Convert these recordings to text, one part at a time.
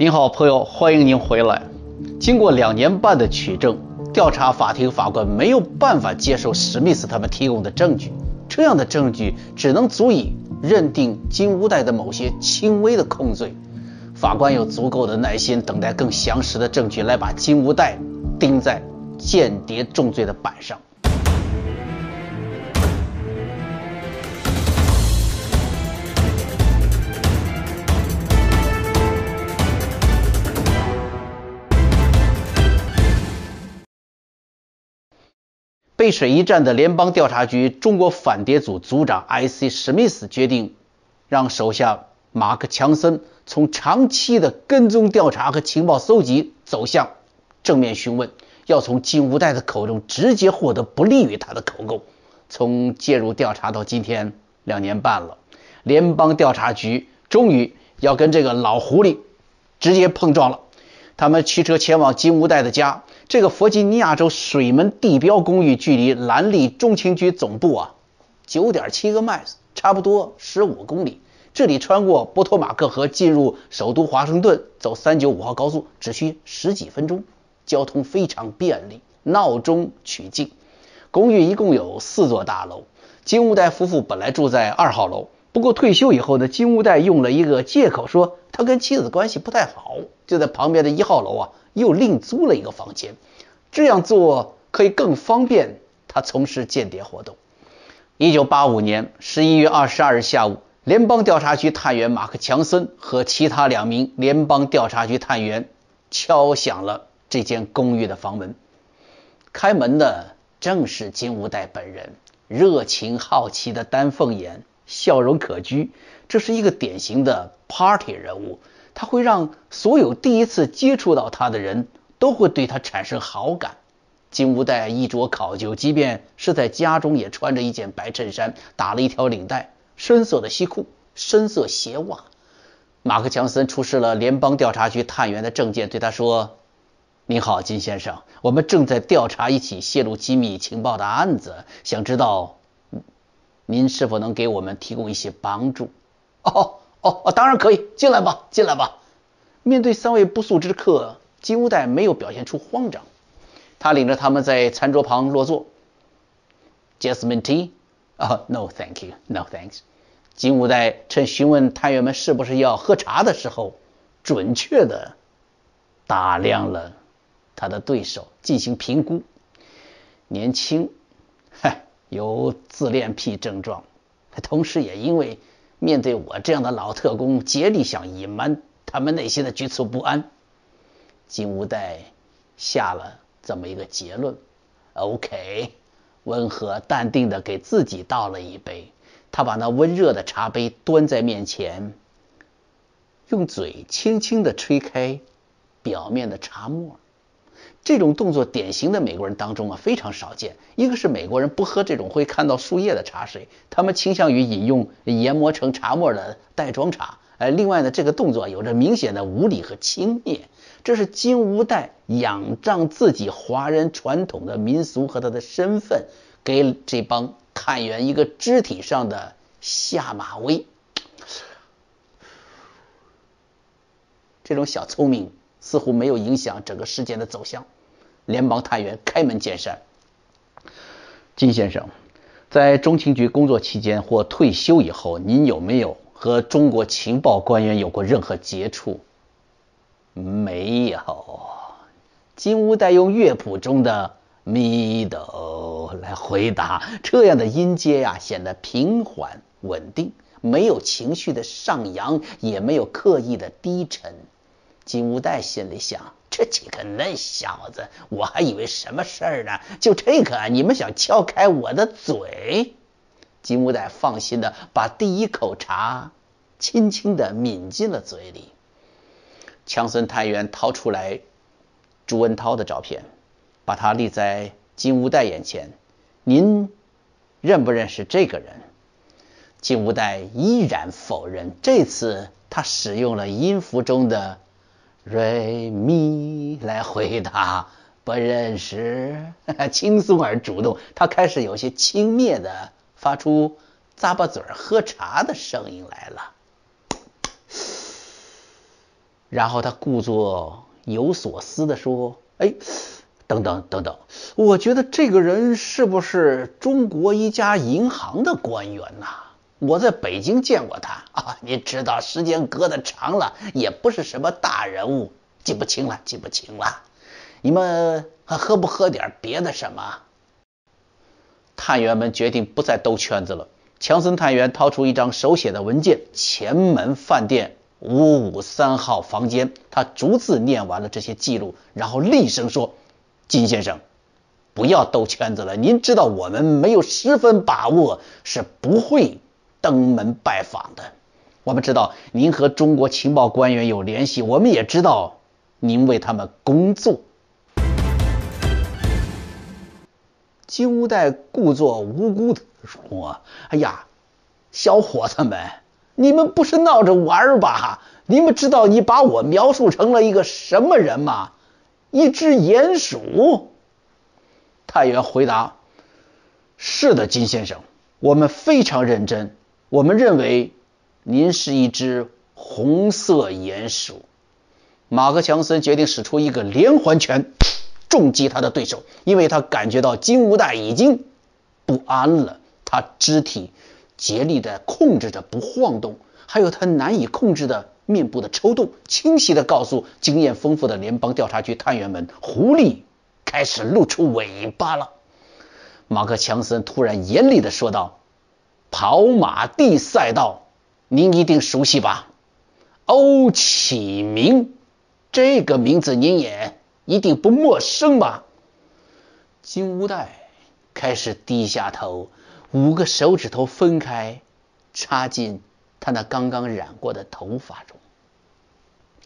您好，朋友，欢迎您回来。经过两年半的取证，调查法庭法官没有办法接受史密斯他们提供的证据，这样的证据只能足以认定金乌代的某些轻微的控罪。法官有足够的耐心等待更详实的证据来把金乌代钉在间谍重罪的板上。背水一战的联邦调查局中国反谍组组长 I.C. 史密斯决定，让手下马克·强森从长期的跟踪调查和情报搜集走向正面询问，要从金无代的口中直接获得不利于他的口供。从介入调查到今天两年半了，联邦调查局终于要跟这个老狐狸直接碰撞了。他们驱车前往金乌代的家。这个弗吉尼亚州水门地标公寓距离兰利中情局总部啊，九点七个迈斯差不多十五公里。这里穿过波托马克河进入首都华盛顿，走三九五号高速只需十几分钟，交通非常便利，闹中取静。公寓一共有四座大楼，金乌代夫妇本来住在二号楼，不过退休以后呢，金乌代用了一个借口说他跟妻子关系不太好，就在旁边的一号楼啊。又另租了一个房间，这样做可以更方便他从事间谍活动。一九八五年十一月二十二日下午，联邦调查局探员马克·强森和其他两名联邦调查局探员敲响了这间公寓的房门。开门的正是金吾代本人，热情好奇的丹凤眼，笑容可掬，这是一个典型的 party 人物。他会让所有第一次接触到他的人都会对他产生好感。金无代衣着考究，即便是在家中也穿着一件白衬衫，打了一条领带，深色的西裤，深色鞋袜。马克·强森出示了联邦调查局探员的证件，对他说：“您好，金先生，我们正在调查一起泄露机密情报的案子，想知道您是否能给我们提供一些帮助。”哦。哦哦，当然可以，进来吧，进来吧。面对三位不速之客，金乌代没有表现出慌张，他领着他们在餐桌旁落座。Jasmine tea？啊，No，thank you，No thanks。金乌代趁询问探员们是不是要喝茶的时候，准确的打量了他的对手，进行评估。年轻，嗨，有自恋癖症状，同时也因为。面对我这样的老特工，竭力想隐瞒他们内心的局促不安。金无代下了这么一个结论：OK，温和淡定的给自己倒了一杯。他把那温热的茶杯端在面前，用嘴轻轻的吹开表面的茶沫。这种动作典型的美国人当中啊非常少见。一个是美国人不喝这种会看到树叶的茶水，他们倾向于饮用研磨成茶沫的袋装茶。呃，另外呢，这个动作有着明显的无礼和轻蔑。这是金无代仰仗自己华人传统的民俗和他的身份，给这帮探员一个肢体上的下马威。这种小聪明。似乎没有影响整个事件的走向。联邦探员开门见山：“金先生，在中情局工作期间或退休以后，您有没有和中国情报官员有过任何接触？”“没有。”金乌代用乐谱中的咪哆来回答，这样的音阶呀显得平缓稳定，没有情绪的上扬，也没有刻意的低沉。金无代心里想：这几个嫩小子，我还以为什么事儿呢？就这个，你们想撬开我的嘴？金无代放心的把第一口茶轻轻的抿进了嘴里。强森探员掏出来朱文涛的照片，把他立在金无代眼前。您认不认识这个人？金无代依然否认。这次他使用了音符中的。瑞咪来回答，不认识，轻松而主动。他开始有些轻蔑的发出咂巴嘴喝茶的声音来了。然后他故作有所思的说：“哎，等等等等，我觉得这个人是不是中国一家银行的官员呐？我在北京见过他啊，你知道，时间隔得长了，也不是什么大人物，记不清了，记不清了。你们还喝不喝点别的什么？”探员们决定不再兜圈子了。强森探员掏出一张手写的文件，前门饭店。五五三号房间，他逐字念完了这些记录，然后厉声说：“金先生，不要兜圈子了。您知道我们没有十分把握是不会登门拜访的。我们知道您和中国情报官员有联系，我们也知道您为他们工作。”金吾代故作无辜的说：“哎呀，小伙子们。”你们不是闹着玩吧？你们知道你把我描述成了一个什么人吗？一只鼹鼠。探员回答：“是的，金先生，我们非常认真。我们认为您是一只红色鼹鼠。”马克强森决定使出一个连环拳，重击他的对手，因为他感觉到金无代已经不安了，他肢体。竭力地控制着不晃动，还有他难以控制的面部的抽动，清晰地告诉经验丰富的联邦调查局探员们：狐狸开始露出尾巴了。马克·强森突然严厉地说道：“跑马地赛道，您一定熟悉吧？欧启明这个名字您也一定不陌生吧？”金乌代开始低下头。五个手指头分开，插进他那刚刚染过的头发中。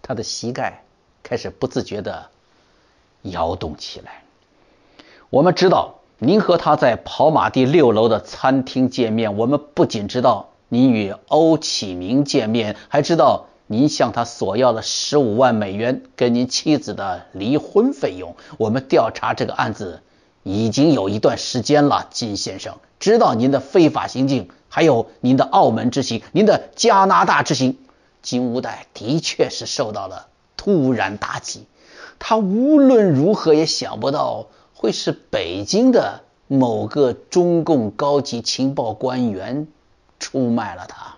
他的膝盖开始不自觉地摇动起来。我们知道您和他在跑马地六楼的餐厅见面。我们不仅知道您与欧启明见面，还知道您向他索要了十五万美元跟您妻子的离婚费用。我们调查这个案子。已经有一段时间了，金先生知道您的非法行径，还有您的澳门之行，您的加拿大之行。金无代的确是受到了突然打击，他无论如何也想不到会是北京的某个中共高级情报官员出卖了他。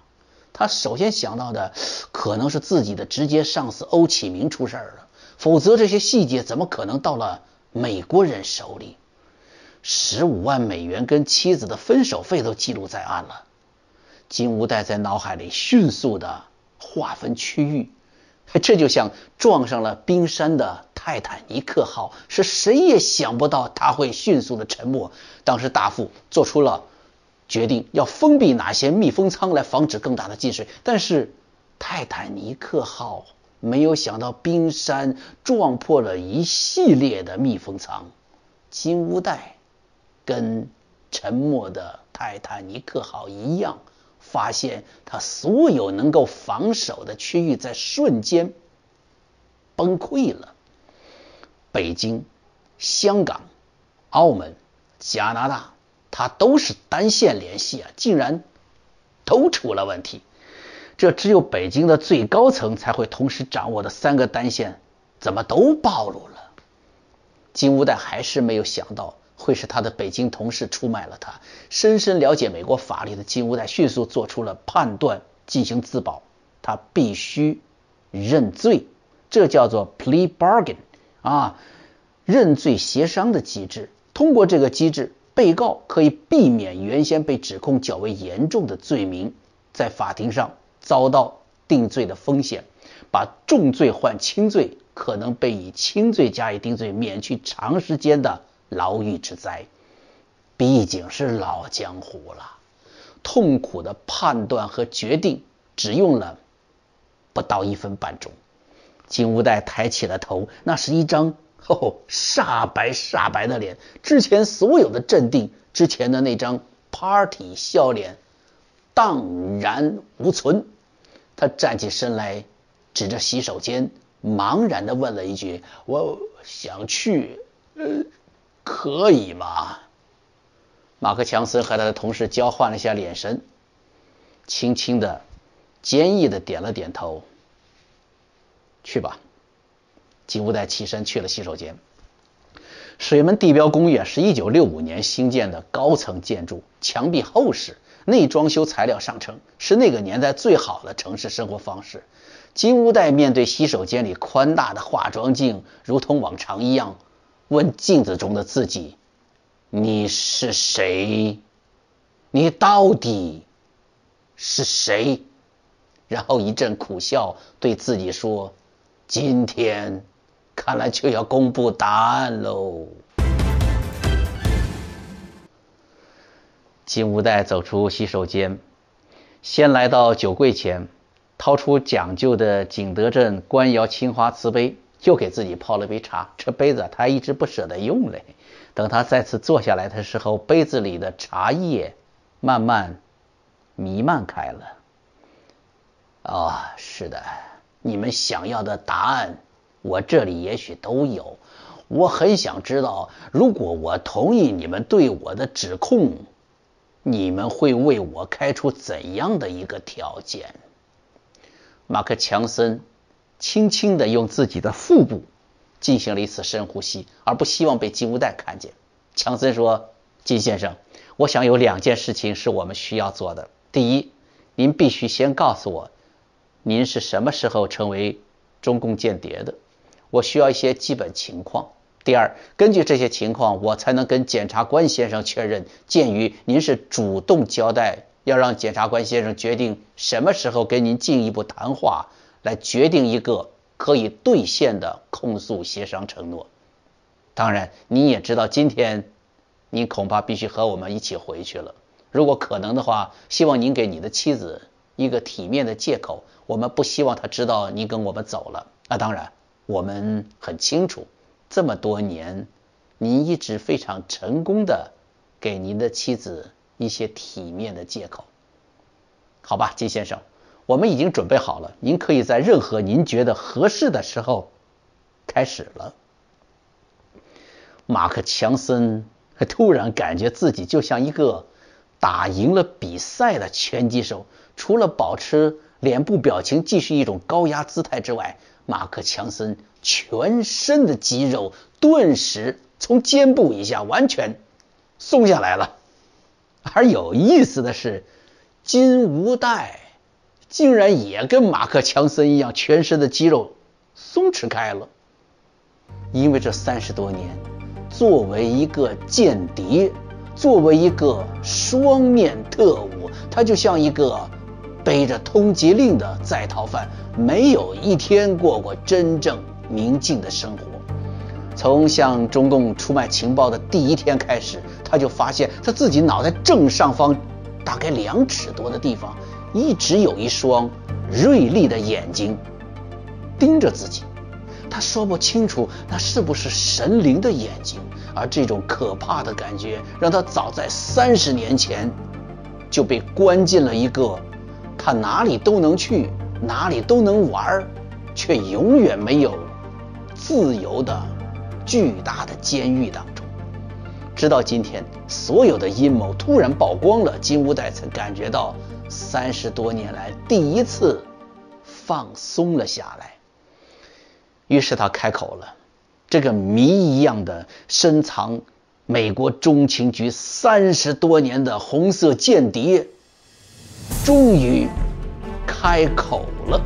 他首先想到的可能是自己的直接上司欧启明出事了，否则这些细节怎么可能到了美国人手里？十五万美元跟妻子的分手费都记录在案了。金无代在脑海里迅速的划分区域，这就像撞上了冰山的泰坦尼克号，是谁也想不到他会迅速的沉没。当时大副做出了决定，要封闭哪些密封舱来防止更大的进水，但是泰坦尼克号没有想到冰山撞破了一系列的密封舱。金乌代。跟沉没的泰坦尼克号一样，发现它所有能够防守的区域在瞬间崩溃了。北京、香港、澳门、加拿大，它都是单线联系啊，竟然都出了问题。这只有北京的最高层才会同时掌握的三个单线，怎么都暴露了？金乌代还是没有想到。会是他的北京同事出卖了他。深深了解美国法律的金乌代迅速做出了判断，进行自保。他必须认罪，这叫做 plea bargain 啊，认罪协商的机制。通过这个机制，被告可以避免原先被指控较为严重的罪名在法庭上遭到定罪的风险，把重罪换轻罪，可能被以轻罪加以定罪，免去长时间的。牢狱之灾，毕竟是老江湖了。痛苦的判断和决定只用了不到一分半钟。金无代抬起了头，那是一张哦煞白煞白的脸，之前所有的镇定，之前的那张 party 笑脸荡然无存。他站起身来，指着洗手间，茫然的问了一句：“我想去。”呃。可以吗？马克·强森和他的同事交换了一下眼神，轻轻的、坚毅的点了点头。去吧。金无代起身去了洗手间。水门地标公寓是一九六五年兴建的高层建筑，墙壁厚实，内装修材料上乘，是那个年代最好的城市生活方式。金无代面对洗手间里宽大的化妆镜，如同往常一样，问镜子中的自己：“你是谁？你到底是谁？”然后一阵苦笑，对自己说：“今天。”看来就要公布答案喽。金无代走出洗手间，先来到酒柜前，掏出讲究的景德镇官窑青花瓷杯，又给自己泡了杯茶。这杯子他一直不舍得用嘞。等他再次坐下来的时候，杯子里的茶叶慢慢弥漫开了。啊，是的，你们想要的答案。我这里也许都有，我很想知道，如果我同意你们对我的指控，你们会为我开出怎样的一个条件？马克·强森轻轻地用自己的腹部进行了一次深呼吸，而不希望被金乌带看见。强森说：“金先生，我想有两件事情是我们需要做的。第一，您必须先告诉我，您是什么时候成为中共间谍的。”我需要一些基本情况。第二，根据这些情况，我才能跟检察官先生确认。鉴于您是主动交代，要让检察官先生决定什么时候跟您进一步谈话，来决定一个可以兑现的控诉协商承诺。当然，你也知道，今天您恐怕必须和我们一起回去了。如果可能的话，希望您给你的妻子一个体面的借口。我们不希望他知道你跟我们走了。那当然。我们很清楚，这么多年，您一直非常成功的给您的妻子一些体面的借口。好吧，金先生，我们已经准备好了，您可以在任何您觉得合适的时候开始了。马克·强森突然感觉自己就像一个打赢了比赛的拳击手，除了保持脸部表情继续一种高压姿态之外。马克·强森全身的肌肉顿时从肩部以下完全松下来了，而有意思的是，金无代竟然也跟马克·强森一样，全身的肌肉松弛开了。因为这三十多年，作为一个间谍，作为一个双面特务，他就像一个。背着通缉令的在逃犯，没有一天过过真正宁静的生活。从向中共出卖情报的第一天开始，他就发现他自己脑袋正上方，大概两尺多的地方，一直有一双锐利的眼睛盯着自己。他说不清楚那是不是神灵的眼睛，而这种可怕的感觉，让他早在三十年前就被关进了一个。他哪里都能去，哪里都能玩，却永远没有自由的巨大的监狱当中。直到今天，所有的阴谋突然曝光了，金无代才感觉到三十多年来第一次放松了下来。于是他开口了：“这个谜一样的深藏美国中情局三十多年的红色间谍。”终于开口了。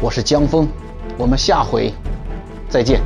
我是江峰，我们下回再见。